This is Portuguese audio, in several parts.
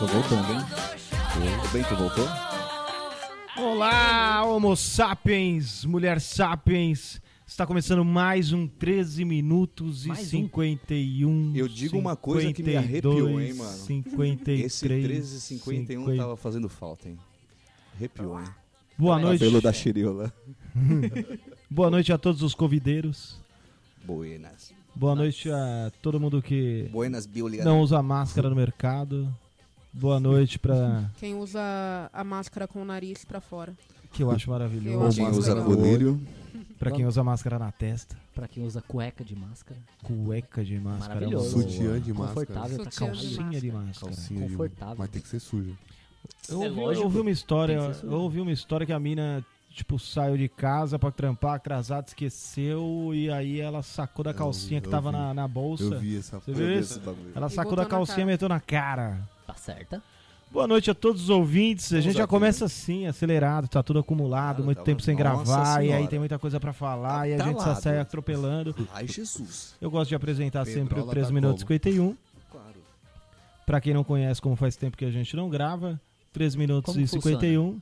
Tô voltando, hein? Tudo bem, tu voltou? Olá, Homo sapiens, mulher sapiens. Está começando mais um 13 minutos e Mais um? 51. Eu digo uma coisa que me arrepiou, hein, mano? 53. Esse 1351 50. tava fazendo falta, hein? Arrepiou, hein? Boa noite. Cabelo da Chiriola. Boa noite a todos os convideiros. Buenas. Boa noite a todo mundo que Buenas, não usa máscara no mercado. Boa noite pra. Quem usa a máscara com o nariz pra fora. que eu acho Eu maravilhoso. acho Quem usa legal. colírio. Pra quem usa máscara na testa. Pra quem usa cueca de máscara. Cueca de máscara. Maravilhoso. Sutiã de máscara. Confortável pra Sutiã de calcinha. De máscara. Calcinha de Confortável. Mas tem que ser sujo. Eu É ouvi, eu lógico. ouvi uma história, Tem que ser eu ouvi uma história que a mina, tipo, saiu de casa pra trampar, atrasada, esqueceu, e aí ela sacou da Eu calcinha que eu tava vi. na, na bolsa. Eu vi essa Você Eu viu vi isso? Ela E sacou da calcinha e meteu na cara. Tá certa? Boa noite a todos os ouvintes. A gente já começa assim, acelerado, tá tudo acumulado, Cara, muito tava- tempo sem Nossa gravar, e aí tem muita coisa pra falar, e a gente só sai atropelando. Ai, Jesus. Eu gosto de apresentar sempre o Pedrola 3 tá minutos e como? 51. Claro. Pra quem não conhece, como faz tempo que a gente não grava, 3 minutos Como e 51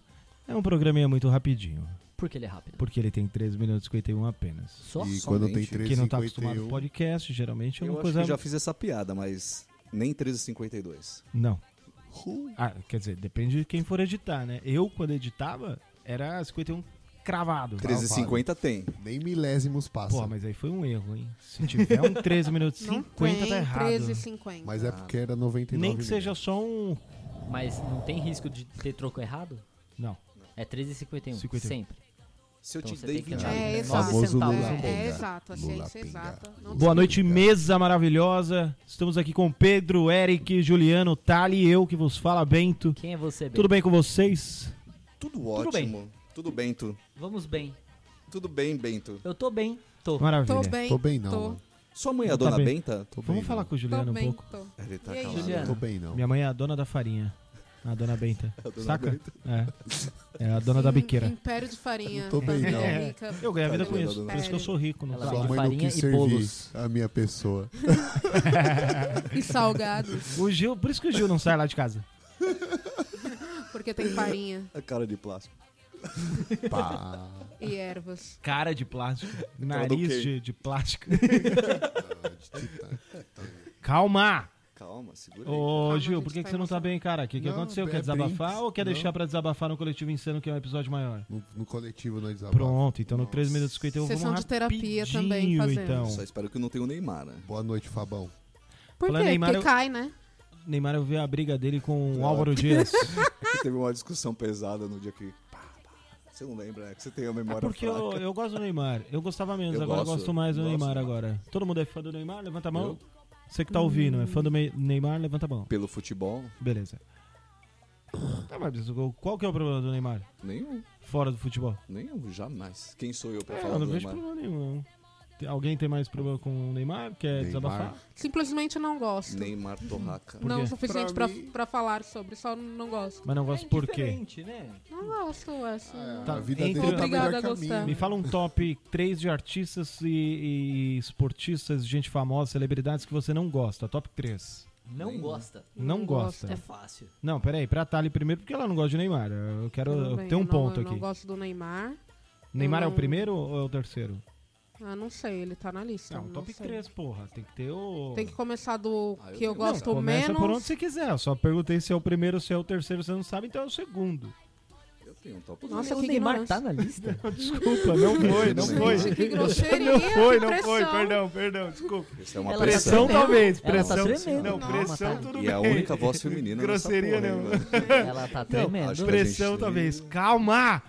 é um programinha muito rapidinho. Por que ele é rápido? Porque ele tem 3 minutos e 51 apenas. Só? E quando tem Quem não tá acostumado com 351, podcast, geralmente é Eu uma acho coisa. que eu já fiz essa piada, mas nem 1352. Não. Ah, quer dizer, depende de quem for editar, né? Eu, quando editava, era 51 cravado. 1350 tem. nem milésimos passam. Porra, mas aí foi um erro, hein? Se tiver um 13 minutos e Não 50, tem tá errado. 13,50. Mas é porque era 99 Nem que seja só um. Mas não tem risco de ter troco errado? Não. É 13,51. 51. Sempre. Se eu Então te dei tem que 20 andar. É, exato. Centavos Lula um É, pouco. é exato, a ciência exata. Boa noite, mesa maravilhosa. Estamos aqui com Pedro, Eric, Juliano, Tali e eu que vos fala, Bento. Quem é você, Ben? Tudo bem com vocês? Tudo Tudo ótimo. Tudo bem, tu. Vamos bem. Tudo bem, Bento. Eu tô bem. Tô. Maravilha. Tô bem. Tô bem não. Tô. Sua mãe é a Tá dona bem. Benta? Tô Vamos bem, falar não. com o Juliano tô um bem. pouco. Tô. Ele tá calado. Juliano? Tô bem não. Minha mãe é a dona da farinha. A dona Benta. A dona Saca? Benta. É. É a dona da biqueira. Império de farinha. Não tô bem, não. é rica. Eu ganho a vida com isso. Por isso que eu sou rico. Não Ela Sua mãe não farinha quis e servir bolos. a minha pessoa. E salgados. O Gil, por isso que o Gil não sai lá de casa. Porque tem farinha A cara de plástico. Pá. e ervas. Cara de plástico. Nariz de, de plástico. Calma! Calma, segura aí. Ô, Calma, Gil, por que, tá que você não tá bem, cara? O que, que Não, aconteceu? é Quer desabafar bem. ou quer Não. deixar pra desabafar no Coletivo Insano, que é um episódio maior? No, no coletivo não desabafo. Pronto, então no 3 minutos e 51 Sessão vamos de terapia também fazendo. então. Só espero que não tenha o Neymar, né? Boa noite, Fabão. Por Falando quê? Neymar, Porque eu- cai, né? Neymar, eu vi a briga dele com o Claro. Álvaro Dias. Que teve uma discussão pesada no dia que. Você não lembra, né? Que você tem a É memória porque eu, fraca. eu gosto do Neymar. Eu gostava menos, Eu agora eu gosto, gosto mais do gosto. Neymar agora. Todo mundo é fã do Neymar? Levanta a mão. Eu? Você que tá ouvindo, é fã do Neymar? Levanta a mão. Pelo futebol, Beleza. Tá, mas qual que é o problema do Neymar? nenhum. Fora do futebol? Nenhum, jamais. Quem sou eu pra É, falar eu não do vejo Neymar? problema nenhum. não. Alguém tem mais problema com o Neymar? Quer Neymar. desabafar? Simplesmente não gosto. Neymar Torraca. Não o suficiente Pra pra, mim- pra falar sobre, só não gosto. Mas não gosto por quê? né? Não gosto, é assim. Tá, a vida entre- dele tá Obrigada melhor a gostar. Me fala um top 3 de artistas e, e esportistas, gente famosa, celebridades que você não gosta. Top 3. Não Nem- gosta. Não, Não gosta. É fácil. Não, peraí, pra Tali primeiro, porque ela não gosta de Neymar. Eu quero bem, ter um eu ponto não, Eu aqui. não gosto do Neymar. Neymar eu é o não- primeiro ou é o terceiro? Ah, não sei, ele tá na lista. Não, não top sei. 3, porra. Tem que ter o. Tem que começar do Ah, eu que eu Não, gosto começa menos. por onde você quiser. Eu só perguntei se é o primeiro ou se é o terceiro. Você não sabe, então é o segundo. Eu tenho um top Nossa, o que Neymar tá na lista? Desculpa, não foi, não Gente, foi. que grosseria, Não foi, que não foi, pressão. perdão, perdão, desculpa. Isso é uma Ela tá Pressão pressão. tremendo. talvez, Ela tá pressão. tremendo. Não, pressão tá. tudo E bem. é a única voz feminina Grosseria não. porra, mano? Ela tá Não, tremendo. que- pressão gente- talvez. Calma!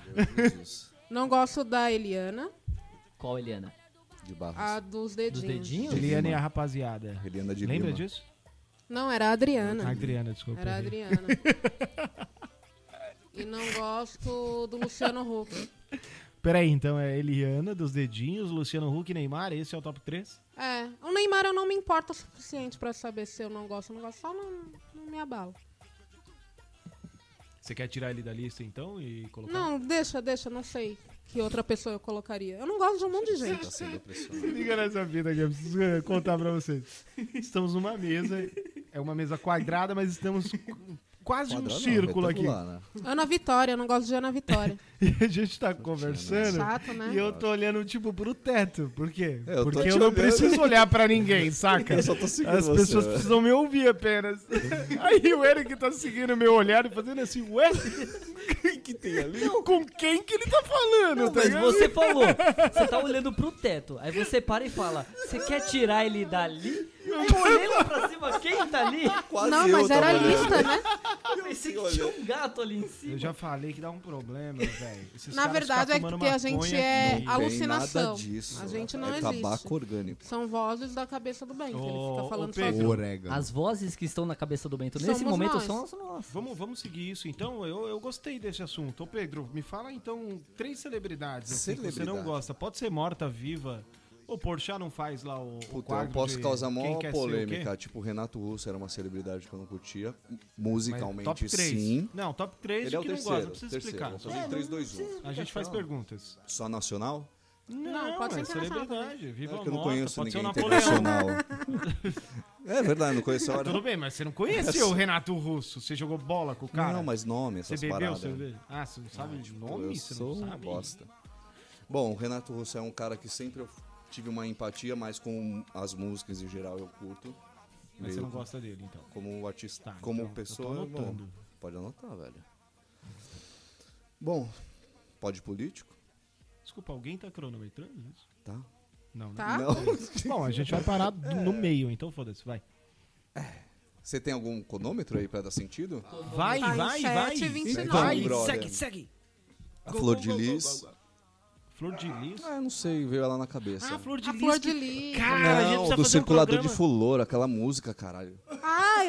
Não gosto da Eliana, Qual, Eliana? De Barros. a dos dedinhos. Dos dedinhos? Eliane e a rapaziada. Eliana de Lembra Lima. disso? Não, era a Adriana. A Adriana, desculpa. Era a. Adriana. e não gosto do Luciano Huck. Peraí, então é Eliana dos dedinhos, Luciano Huck, Neymar, esse é o top 3? É, o Neymar eu não me importo o suficiente pra saber se eu não gosto ou não gosto, só não, não me abalo. Você quer tirar ele da lista então e colocar? Não, deixa, deixa, não sei que outra pessoa eu colocaria. Eu não gosto de um monte de gente. Tá sem depressão. Se liga nessa vida aqui, eu preciso contar pra vocês. Estamos numa mesa, é uma mesa quadrada, mas estamos quase um Quadrado não, círculo aqui. né? Ana Vitória, eu não gosto de Ana Vitória. E a gente tá conversando. Chato, né? E eu tô olhando, tipo, pro teto. Por quê? É, eu Porque eu não olhando. preciso olhar pra ninguém, saca? Eu só tô seguindo As você, pessoas velho. precisam me ouvir apenas. Aí o Eric tá seguindo meu olhar e fazendo assim, ué? Tem ali? Com quem que ele tá falando? Não, tá mas ligado? você falou, você tá olhando pro teto. Aí você para e fala, você quer tirar ele dali? Eu olhei lá pra cima, quem tá ali? Quase não, eu mas era a lista, né? Eu pensei que tinha um gato ali em cima. Eu já falei que dá um problema, velho. Na verdade, é porque a gente é. Não alucinação. Nada disso. A gente não é existe. tabaco orgânico. São vozes da cabeça do bem, que ele fica falando sozinho. Orégano. As vozes que estão na cabeça do Bento Somos nesse momento nós. são as nossas. Vamos, vamos seguir isso então. Eu, eu gostei desse assunto. Ô Pedro, me fala então três celebridades assim, que você não gosta. Pode ser morta, viva. O Porchat não faz lá o, o Puta, eu quadro posso de causar maior o polêmica. Tipo, o Renato Russo era uma celebridade que eu não curtia. Musicalmente, top 3. sim. Não, top 3 Ele é o que não terceiro. gosta, não precisa terceiro. explicar. Vamos fazer um 3, 2, 1. A gente faz perguntas. Só nacional? Não, pode ser é celebridade. Viva É que eu não conheço pode ser o ninguém Napoleão. internacional. é verdade, não conheço a hora. Tudo bem, mas você não conheceu o Renato Russo. Você jogou bola com o cara. Não, mas nome, Você essas bebeu paradas. cerveja? Ah, você não sabe de Pô, nome? eu Você sou não uma sabe? bosta. Bom, o Renato Russo é um cara que sempre eu tive uma empatia, mas com as músicas em geral eu curto. Mas você Meio não gosta dele, então. Como artista, Tá, como então, eu tô pessoa, bom, pode anotar, velho. Bom, pode político, Desculpa, alguém tá cronometrando isso? tá? Não, né? Tá? Não. Bom, a gente vai parar do- no meio, então foda-se, vai. Você tem algum cronômetro aí pra dar sentido? Vai, Tá vai, vai. 7h29. Vai, Brother. segue, segue. A Flor de Lis. Flor de Lis. Ah, eu não sei, veio ela na cabeça. Ah, Flor de A Lis. flor de lis. Cara, a gente não, do fazer um circulador de programa. fulor, aquela música, caralho. Ah,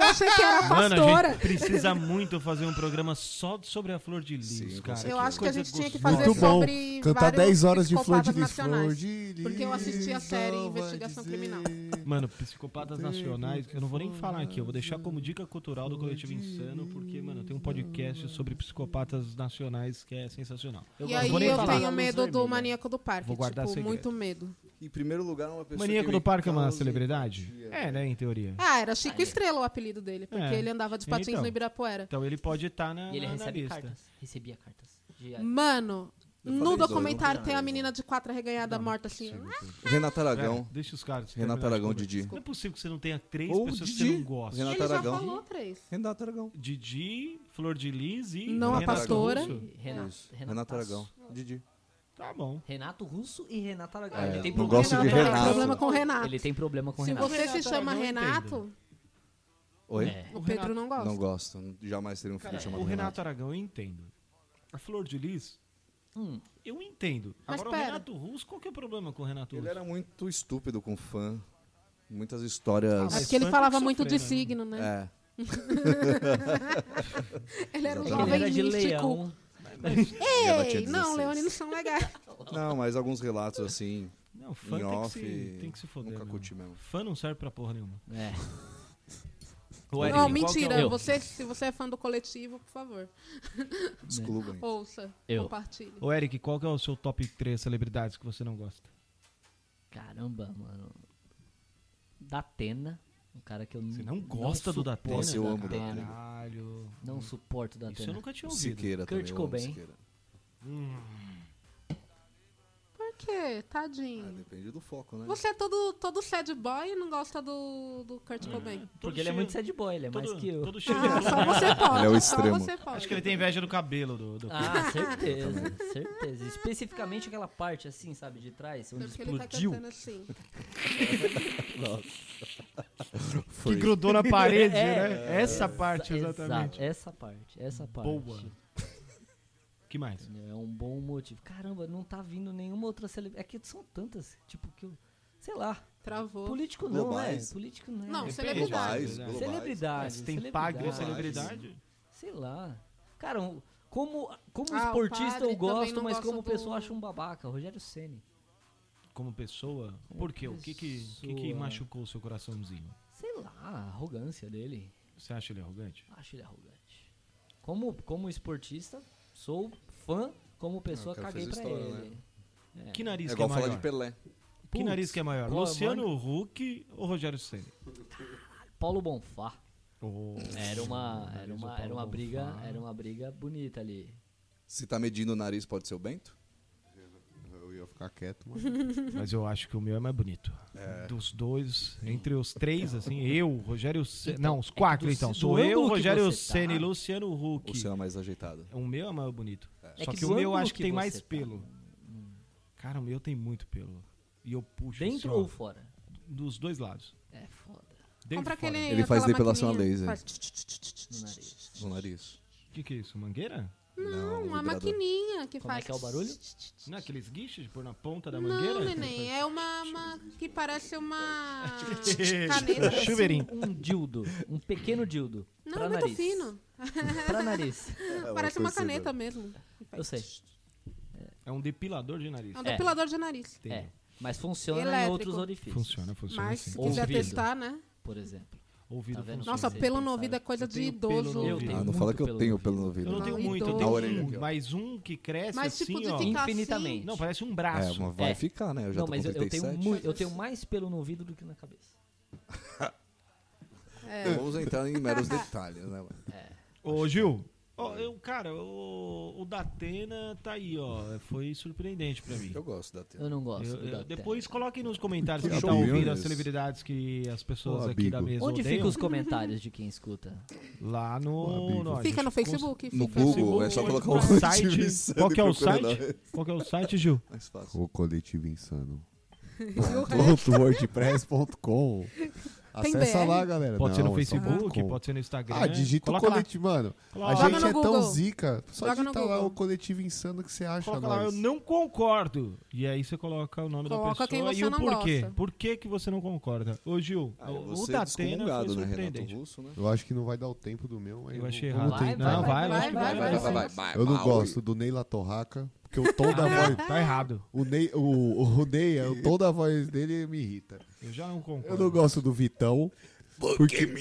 eu achei que era Mano, a pastora. gente precisa muito fazer um programa só sobre a Flor de Lis, Sim, cara. Eu acho que a gente tinha que gostosa. fazer Muito bom. sobre Cantar vários 10 horas de flor de psicopatas lis, flor nacionais. de lis. Porque eu assisti a série Investigação. Criminal. Mano, psicopatas nacionais, eu não vou nem falar aqui, eu vou deixar como dica cultural do Coletivo Insano, porque, mano, tem um podcast sobre psicopatas nacionais que é sensacional. Eu e aí eu falar. tenho medo do vermelha. Maníaco do Parque. Vou guardar tipo, segredo. muito medo. Em primeiro lugar, uma pessoa Maníaco que do Parque é uma celebridade? empatia, É, velho. né, em teoria. Ah, era Chico Estrela o apelido dele, porque É. ele andava de patins Então. no Ibirapuera. Então ele pode estar na, E ele na recebe lista. cartas. Recebia cartas. De... Mano, no documentário não tem a menina de quatro arreganhada morta assim. Renato Pera, Aragão. deixa os caras. De Aragão. Didi. Não é possível que você não tenha três Ou pessoas que Didi. você não gosta. Renato Ele já Aragão. falou três. Renato Aragão. Didi, Flor de Lis e Não a pastora. Renato Aragão. Didi. Tá bom. Renato Russo e Renato Aragão. É, ele tem não problema gosto de com Renato, Renato. Tem problema com o Renato. Ele tem problema com o Se Renato. você se Renato chama Renato, Oi? É, o Pedro não gosta. Não gosto. Jamais teria um filho Cara, chamado o Renato Aragão eu entendo. A Flor de Lis, Hum, eu entendo. Mas Agora o pera. Renato Russo, qual que é o problema com o Renato Ele Russo? era muito estúpido com fã. Muitas histórias. É Mas porque ele falava muito de né? signo, né? É. Ele era um ele jovem era de místico. leão. Ei, não, 16. leoninos são legais. Não, mas alguns relatos assim. Não, fã em tem que, off. se, tem que se foder. Nunca mesmo. curti mesmo. Fã não serve pra porra nenhuma. É. Eric, Não, que é mentira. Você, se você é fã do coletivo, por favor, Excluem. ouça, Eu. compartilhe. Ô, Eric, qual que é o seu top 3 celebridades que você não gosta? Caramba, mano. Datena. Um cara que eu Você não gosta do Datena? Nossa, eu amo o Datena. Datena. Caralho. Não suporto Isso eu Datena. nunca tinha O ouvido. Siqueira Kurt também. Cobain. Siqueira. Por quê? Ah, Tadinho. depende do foco, né? Você é todo, todo sad boy e não gosta do, do Kurt Cobain. Todo Porque ele é muito sad boy, ele é todo, mais que eu. todo cheio Ah, só você pode. Ele é o só extremo. você pode. Acho que ele tem inveja do cabelo do. do... Ah, certeza, certeza. Especificamente aquela parte assim, sabe, de trás, onde Porque ele tá explodiu. cantando assim. que Foi. grudou na parede, É, né? Essa parte, Exa- exatamente. Essa parte, essa parte. Boa. que mais? É um bom motivo. Caramba, não tá vindo nenhuma outra celebridade. É que são tantas, tipo, que eu. Sei lá. Travou. Político não, Globais. é. Político não é. Não, celebridade. Globais, Celebridade. globais. Celebridade. Se tem paga celebridade. Sei lá. Cara, como, como Ah, esportista eu gosto, mas gosta como do- pessoa acho um babaca. Rogério Ceni. Como pessoa, por quê? O que que, que, que machucou o seu coraçãozinho? Sei lá, a arrogância dele. Você acha ele arrogante? Acho ele arrogante. Como, como esportista, sou fã. Como pessoa, o cara caguei pra história, ele. É. Que nariz É que é igual falar maior? de Pelé. Que Putz, nariz que é maior? é Luciano Huck ou Rogério Ceni? Paulo Bonfá. Oh, Era uma, era uma, era uma briga, Bonfá. era uma briga bonita ali. Se tá medindo o nariz, pode ser o Bento? Ficar quieto, mas. Mas eu acho que o meu é mais bonito. Dos dois, entre os três, assim, eu, Rogério Senna. Então, Não, os é quatro do- então. Sou eu, Rogério tá- Senna e Luciano O Huck. seu é mais ajeitado. O meu é mais bonito. É Só que que, o meu acho que, que tem mais tá. pelo. Cara, o meu tem muito pelo. E eu puxo Dentro assim, ó, ou fora? dos dois lados. É foda. Dentro Compra. Ele faz depilação a laser. Faz. No nariz. O que, que é isso? Mangueira? Não, uma vibrador. maquininha que Como é faz. que é o barulho? Não é aqueles guiches de pôr na ponta da mangueira? Não, neném, é uma, uma que parece uma caneta. Chuveirinho. Um dildo. Um pequeno dildo. Não, pra é muito nariz. fino. Pra nariz. Parece uma caneta mesmo. Eu sei. É um depilador de nariz. É um É. depilador de nariz. É. Mas funciona em Elétrico. outros orifícios. Funciona, funciona Mas assim. se quiser Ouvido. testar, né? Por exemplo. Ouvido Tá. Nossa, pelo no ouvido é coisa Eu de tenho idoso. Eu tenho Ah, não muito fala que eu tenho pelo no ouvido. Eu não tenho Não, muito, eu idoso. tenho Na orelha um, aqui, mas um que cresce Mas tipo assim, ó. ficar Infinitamente. assim. Não, parece um É, braço. mas vai É. ficar, né? Eu já Não, mas eu, eu tenho 37. muito, eu tenho mais pelo no ouvido do que na cabeça. É. Vamos entrar em meros detalhes, né? mano? Ô, Gil, ó, eu, cara, o, o Datena tá aí, ó. Foi surpreendente pra mim. Eu gosto da tela. Eu não gosto Eu- eu- depois coloquem nos comentários Que quem tá ouvindo as celebridades que as pessoas aqui da mesa Onde odeiam. ficam os comentários de quem escuta? Lá no... Fica gente no Facebook. No fica Google, é só colocar o no site. Qual que é o site? Qual que é o site, Gil? Mais fácil. O coletivo insano. .wordpress.com Acessa BR? lá, galera. Pode ser Não, no é Facebook, pode ser no Instagram. Ah, digita o Coloca lá. coletivo, mano. Coloca A. Joga gente no é tão Google. zica. Só Joga digita lá o coletivo insano que você acha Coloca lá, eu nós. não concordo. E aí você coloca o nome Coloca da quem pessoa você e o não porquê. gosta. Por que, que você não concorda? Ô, Gil, Ah, o, eu ser Datena foi né, surpreendente. Russo, né? Eu acho que não vai dar o tempo do meu. mas Eu achei errado. Não, vai, vai, vai, Eu não gosto do Neila Torraca, porque o tom da voz... Tá errado. O, Ney, o, o Ney, o tom da voz dele me irrita. Eu já não concordo. Eu não gosto do Vitão, porque,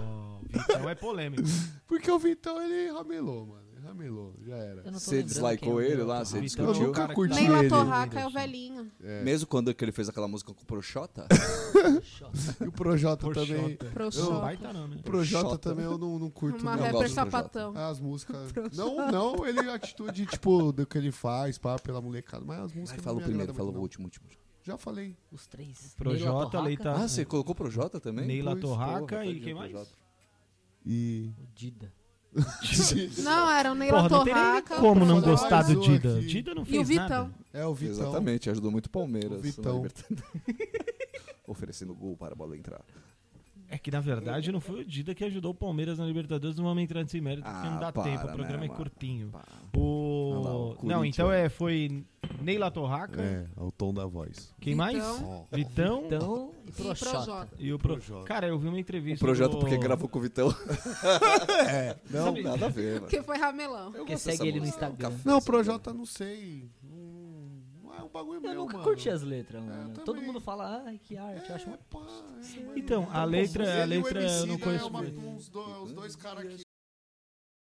Oh, Vitão é polêmico. porque o Vitão, ele ramelou, mano. Ele ramelou, já era. Você é o ele lá? Você Vitão Eu discutiu? nunca curti tá- Neila ele. Torraca é o velhinho. Mesmo quando que ele fez aquela música com o Projota? E o Projota também. Porchota. Pro É show. baita nome. O Projota Projota. também eu não, não curto. Uma não rapper Projota. sapatão. As músicas. Não, não, ele a atitude, tipo, do que ele faz, pá, pela molecada. Mas as músicas. Fala o me primeiro, fala o último, último. Já falei. Os três. Projota, Leita- Ah, você colocou Projota também? Neila Torraca e quem mais? Projota. E. o Dida. Não, era o Neila Porra, não tem nem Torraca. como não gostar do Dida. aqui. Dida não E o fez Vitão. nada. É o Vitão. Exatamente, ajudou muito o Palmeiras. O Vitão. na Libertadores. Oferecendo gol para a bola entrar. É que na verdade não foi o Dida que ajudou o Palmeiras na Libertadores no momento entrando sem mérito, porque Ah, não dá para, tempo, o programa né, é mano? curtinho. Pá. O... Lá, o não, então é, foi Neila Torraca, É, é o tom da voz. quem mais? Vitão. Vitão Então, e E Projota. Projota. e o Pro... Projota. Cara, eu vi uma O entrevista Projota do... porque gravou com o Vitão. É. Não, Sabe- nada a ver, mano. Que foi ramelão. Eu Porque segue ele no música. Instagram. Não, o Projota não sei. Não, é um bagulho Eu meu, nunca mano. curti as letras, mano. também. Todo mundo fala, ai, que arte. Eu acho uma... Pá, é, Então, a Ele letra, a o letra eu não né, conheço uma- muito. uns do- os dois caras que